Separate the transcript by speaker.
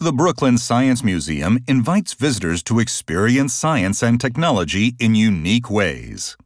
Speaker 1: The Brooklyn Science Museum invites visitors to experience science and technology in unique ways.